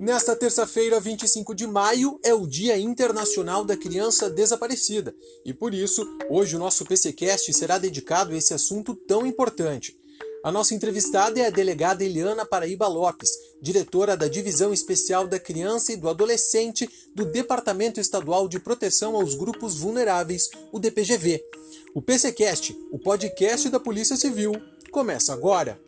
Nesta terça-feira, 25 de maio, é o Dia Internacional da Criança Desaparecida e por isso, hoje o nosso PCcast será dedicado a esse assunto tão importante. A nossa entrevistada é a delegada Eliana Paraíba Lopes, diretora da Divisão Especial da Criança e do Adolescente do Departamento Estadual de Proteção aos Grupos Vulneráveis, o DPGV. O PCcast, o podcast da Polícia Civil, começa agora.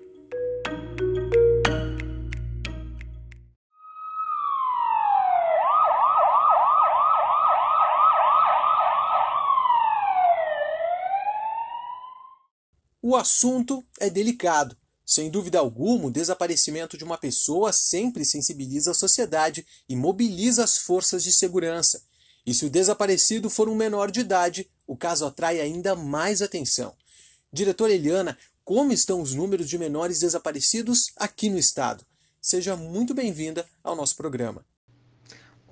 O assunto é delicado. Sem dúvida alguma, o desaparecimento de uma pessoa sempre sensibiliza a sociedade e mobiliza as forças de segurança. E se o desaparecido for um menor de idade, o caso atrai ainda mais atenção. Diretora Eliana, como estão os números de menores desaparecidos aqui no estado? Seja muito bem-vinda ao nosso programa.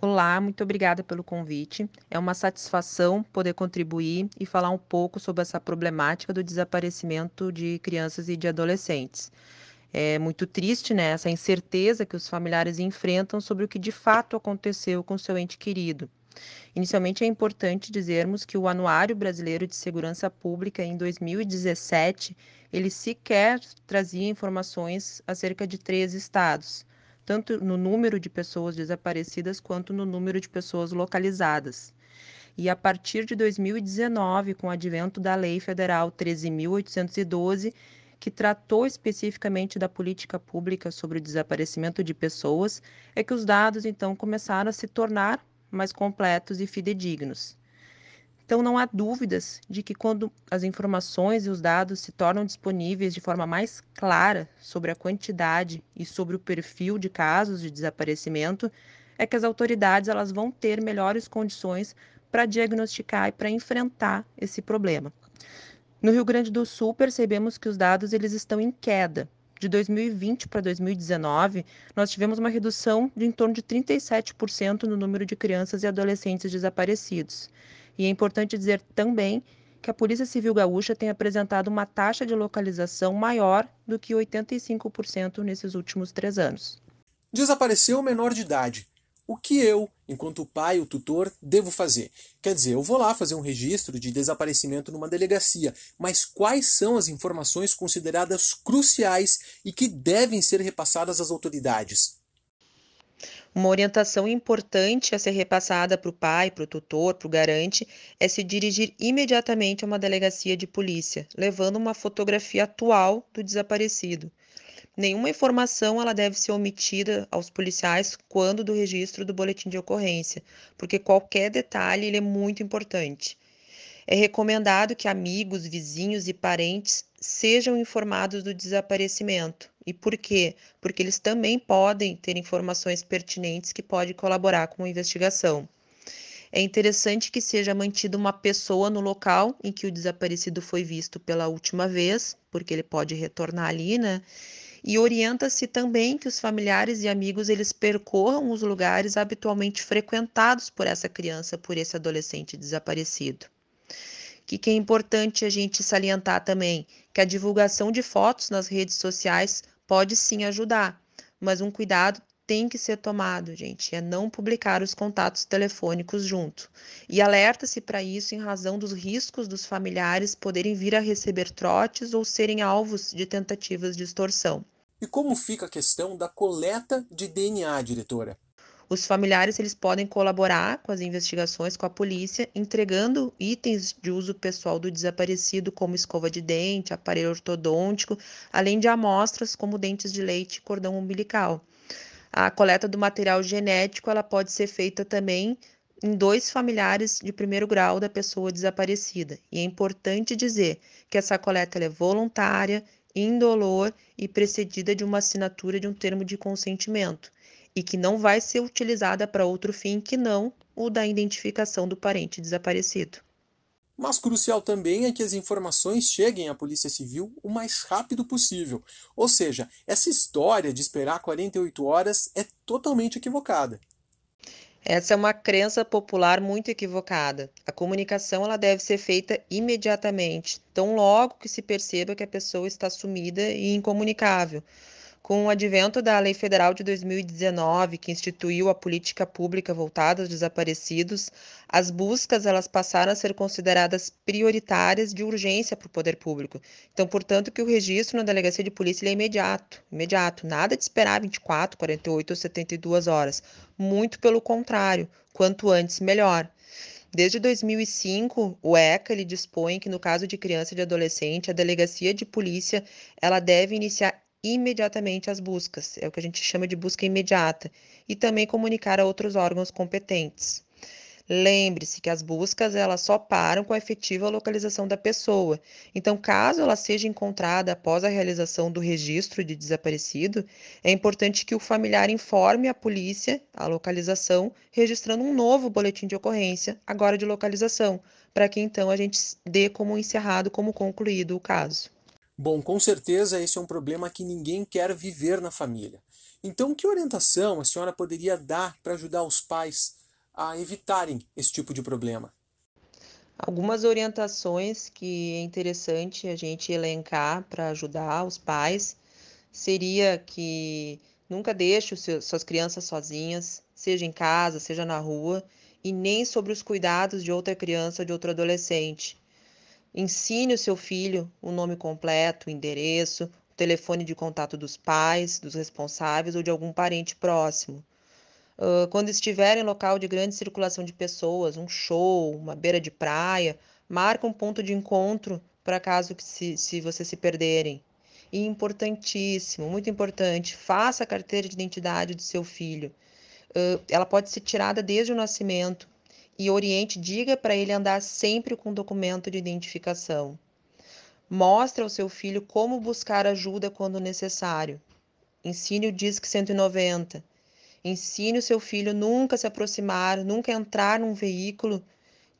Olá, muito obrigada pelo convite. É uma satisfação poder contribuir e falar um pouco sobre essa problemática do desaparecimento de crianças e de adolescentes. É muito triste, né, essa incerteza que os familiares enfrentam sobre o que de fato aconteceu com seu ente querido. Inicialmente, é importante dizermos que o Anuário Brasileiro de Segurança Pública, em 2017, ele sequer trazia informações acerca de três estados tanto no número de pessoas desaparecidas quanto no número de pessoas localizadas. E a partir de 2019, com o advento da Lei Federal 13.812, que tratou especificamente da política pública sobre o desaparecimento de pessoas, é que os dados então começaram a se tornar mais completos e fidedignos. Então, não há dúvidas de que quando as informações e os dados se tornam disponíveis de forma mais clara sobre a quantidade e sobre o perfil de casos de desaparecimento, é que as autoridades elas vão ter melhores condições para diagnosticar e para enfrentar esse problema. No Rio Grande do Sul, percebemos que os dados eles estão em queda. De 2020 para 2019, nós tivemos uma redução de em torno de 37% no número de crianças e adolescentes desaparecidos. E é importante dizer também que a Polícia Civil Gaúcha tem apresentado uma taxa de localização maior do que 85% nesses últimos três anos. Desapareceu o menor de idade. O que eu, enquanto pai ou tutor, devo fazer? Quer dizer, eu vou lá fazer um registro de desaparecimento numa delegacia, mas quais são as informações consideradas cruciais e que devem ser repassadas às autoridades? Uma orientação importante a ser repassada para o pai, para o tutor, para o garante, é se dirigir imediatamente a uma delegacia de polícia, levando uma fotografia atual do desaparecido. Nenhuma informação ela deve ser omitida aos policiais quando do registro do boletim de ocorrência, porque qualquer detalhe ele é muito importante. É recomendado que amigos, vizinhos e parentes sejam informados do desaparecimento. E por quê? Porque eles também podem ter informações pertinentes que podem colaborar com a investigação. É interessante que seja mantida uma pessoa no local em que o desaparecido foi visto pela última vez, porque ele pode retornar ali, né? E orienta-se também que os familiares e amigos eles percorram os lugares habitualmente frequentados por essa criança, por esse adolescente desaparecido que, que é importante a gente salientar também que a divulgação de fotos nas redes sociais pode sim ajudar, mas um cuidado tem que ser tomado, gente, é não publicar os contatos telefônicos junto. E alerta-se para isso em razão dos riscos dos familiares poderem vir a receber trotes ou serem alvos de tentativas de extorsão. E como fica a questão da coleta de DNA, diretora? Os familiares eles podem colaborar com as investigações com a polícia, entregando itens de uso pessoal do desaparecido, como escova de dente, aparelho ortodôntico, além de amostras como dentes de leite e cordão umbilical. A coleta do material genético ela pode ser feita também em dois familiares de primeiro grau da pessoa desaparecida. E é importante dizer que essa coleta é voluntária, indolor e precedida de uma assinatura de um termo de consentimento e que não vai ser utilizada para outro fim que não o da identificação do parente desaparecido. Mas crucial também é que as informações cheguem à Polícia Civil o mais rápido possível. Ou seja, essa história de esperar 48 horas é totalmente equivocada. Essa é uma crença popular muito equivocada. A comunicação ela deve ser feita imediatamente, tão logo que se perceba que a pessoa está sumida e incomunicável Com o advento da Lei Federal de 2019, que instituiu a política pública voltada aos desaparecidos, as buscas elas passaram a ser consideradas prioritárias de urgência para o poder público. Então, portanto, que o registro na delegacia de polícia é imediato, imediato, nada de esperar 24, 48 ou 72 horas. Muito pelo contrário, quanto antes melhor. Desde 2005, o ECA ele dispõe que no caso de criança e de adolescente, a delegacia de polícia ela deve iniciar imediatamente as buscas, é o que a gente chama de busca imediata, e também comunicar a outros órgãos competentes. Lembre-se que as buscas elas só param com a efetiva localização da pessoa. Então, caso ela seja encontrada após a realização do registro de desaparecido, é importante que o familiar informe a polícia a localização, registrando um novo boletim de ocorrência, agora de localização, para que então a gente dê como encerrado, como concluído o caso. Bom, com certeza esse é um problema que ninguém quer viver na família. Então, que orientação a senhora poderia dar para ajudar os pais a evitarem esse tipo de problema? Algumas orientações que é interessante a gente elencar para ajudar os pais seria que nunca deixe suas crianças sozinhas, seja em casa, seja na rua, e nem sobre os cuidados de outra criança ou de outro adolescente. Ensine o seu filho o nome completo, o endereço, o telefone de contato dos pais, dos responsáveis ou de algum parente próximo. Uh, quando estiver em local de grande circulação de pessoas, um show, uma beira de praia, marque um ponto de encontro para caso que se, se vocês se perderem. E importantíssimo, muito importante, faça a carteira de identidade do seu filho. Uh, ela pode ser tirada desde o nascimento e oriente, diga para ele andar sempre com documento de identificação. Mostre ao seu filho como buscar ajuda quando necessário. Ensine o DISC 190. Ensine o seu filho nunca se aproximar, nunca entrar num veículo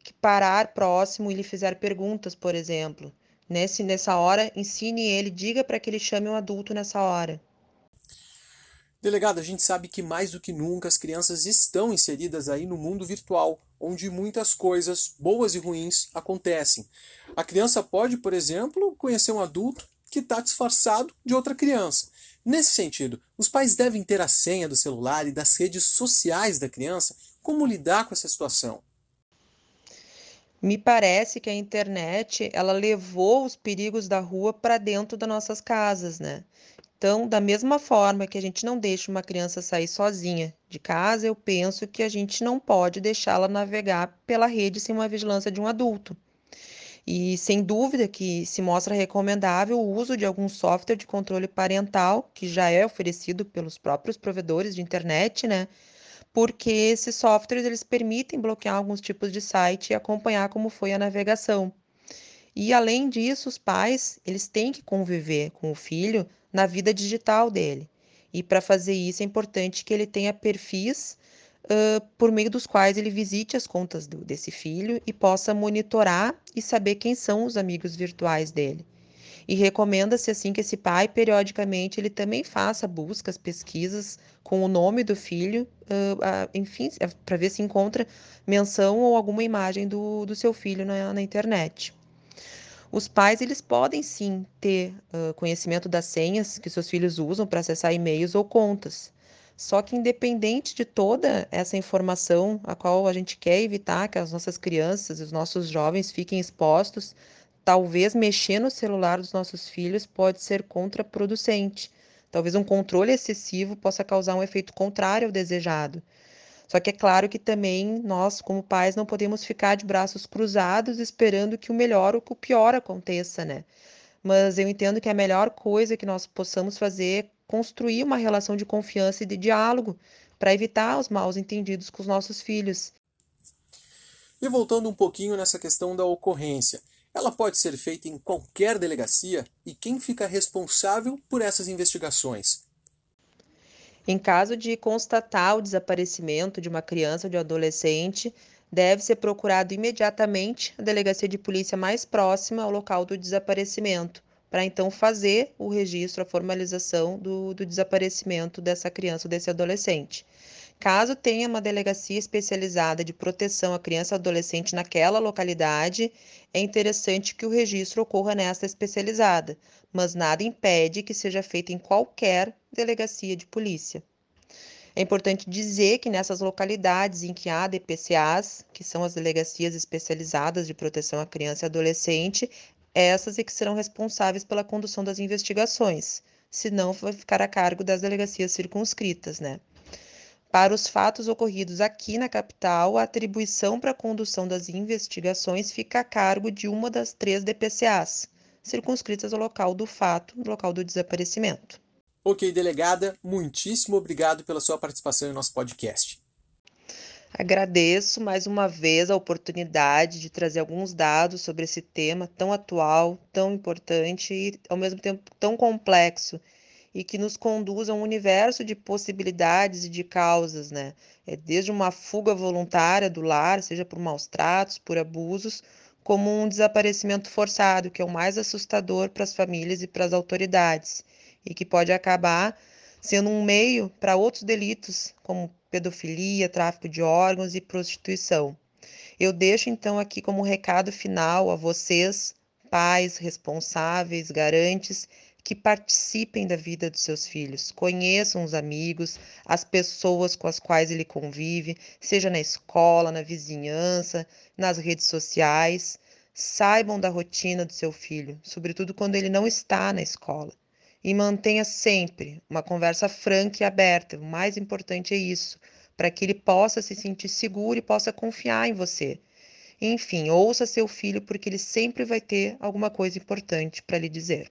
que parar próximo e lhe fizer perguntas, por exemplo. Nesse, nessa hora, ensine ele, diga para que ele chame um adulto nessa hora. Delegado, a gente sabe que mais do que nunca as crianças estão inseridas aí no mundo virtual, onde muitas coisas, boas e ruins, acontecem. A criança pode, por exemplo, conhecer um adulto que está disfarçado de outra criança. Nesse sentido, os pais devem ter a senha do celular e das redes sociais da criança. Como lidar com essa situação? Me parece que a internet ela levou os perigos da rua para dentro das nossas casas, né? Então, da mesma forma que a gente não deixa uma criança sair sozinha de casa, eu penso que a gente não pode deixá-la navegar pela rede sem uma vigilância de um adulto. E sem dúvida que se mostra recomendável o uso de algum software de controle parental, que já é oferecido pelos próprios provedores de internet, né? Porque esses softwares eles permitem bloquear alguns tipos de site e acompanhar como foi a navegação. E além disso, os pais, eles têm que conviver com o filho na vida digital dele. E para fazer isso é importante que ele tenha perfis uh, por meio dos quais ele visite as contas do, desse filho e possa monitorar e saber quem são os amigos virtuais dele. E recomenda-se assim que esse pai periodicamente ele também faça buscas, pesquisas com o nome do filho, uh, uh, enfim, para ver se encontra menção ou alguma imagem do, do seu filho na, na internet. Os pais eles podem sim ter uh, conhecimento das senhas que seus filhos usam para acessar e-mails ou contas. Só que independente de toda essa informação a qual a gente quer evitar que as nossas crianças os nossos jovens fiquem expostos, talvez mexer no celular dos nossos filhos pode ser contraproducente. Talvez um controle excessivo possa causar um efeito contrário ao desejado. Só que é claro que também nós, como pais, não podemos ficar de braços cruzados esperando que o melhor ou que o pior aconteça, né? Mas eu entendo que a melhor coisa que nós possamos fazer é construir uma relação de confiança e de diálogo para evitar os maus entendidos com os nossos filhos. E voltando um pouquinho nessa questão da ocorrência, ela pode ser feita em qualquer delegacia e quem fica responsável por essas investigações? Em caso de constatar o desaparecimento de uma criança ou de um adolescente, deve ser procurado imediatamente a delegacia de polícia mais próxima ao local do desaparecimento, para então fazer o registro, a formalização do, do desaparecimento dessa criança ou desse adolescente. Caso tenha uma delegacia especializada de proteção à criança e adolescente naquela localidade, é interessante que o registro ocorra nessa especializada, mas nada impede que seja feito em qualquer delegacia de polícia. É importante dizer que nessas localidades em que há DPCAs, que são as delegacias especializadas de proteção à criança e adolescente, essas é que serão responsáveis pela condução das investigações, senão vai ficar a cargo das delegacias circunscritas, né? Para os fatos ocorridos aqui na capital, a atribuição para a condução das investigações fica a cargo de uma das três DPCAs, circunscritas ao local do fato, no local do desaparecimento. Ok, delegada, muitíssimo obrigado pela sua participação em nosso podcast. Agradeço mais uma vez a oportunidade de trazer alguns dados sobre esse tema tão atual, tão importante e, ao mesmo tempo, tão complexo e que nos conduz a um universo de possibilidades e de causas, né? É desde uma fuga voluntária do lar, seja por maus tratos, por abusos, como um desaparecimento forçado, que é o mais assustador para as famílias e para as autoridades, e que pode acabar sendo um meio para outros delitos, como pedofilia, tráfico de órgãos e prostituição. Eu deixo então aqui como recado final a vocês, pais, responsáveis, garantes, que participem da vida dos seus filhos, conheçam os amigos, as pessoas com as quais ele convive, seja na escola, na vizinhança, nas redes sociais. Saibam da rotina do seu filho, sobretudo quando ele não está na escola. E mantenha sempre uma conversa franca e aberta. O mais importante é isso, para que ele possa se sentir seguro e possa confiar em você. Enfim, ouça seu filho, porque ele sempre vai ter alguma coisa importante para lhe dizer.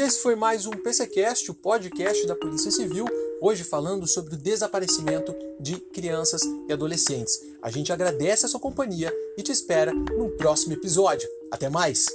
E esse foi mais um PCcast, o podcast da Polícia Civil, hoje falando sobre o desaparecimento de crianças e adolescentes. A gente agradece a sua companhia e te espera no próximo episódio. Até mais!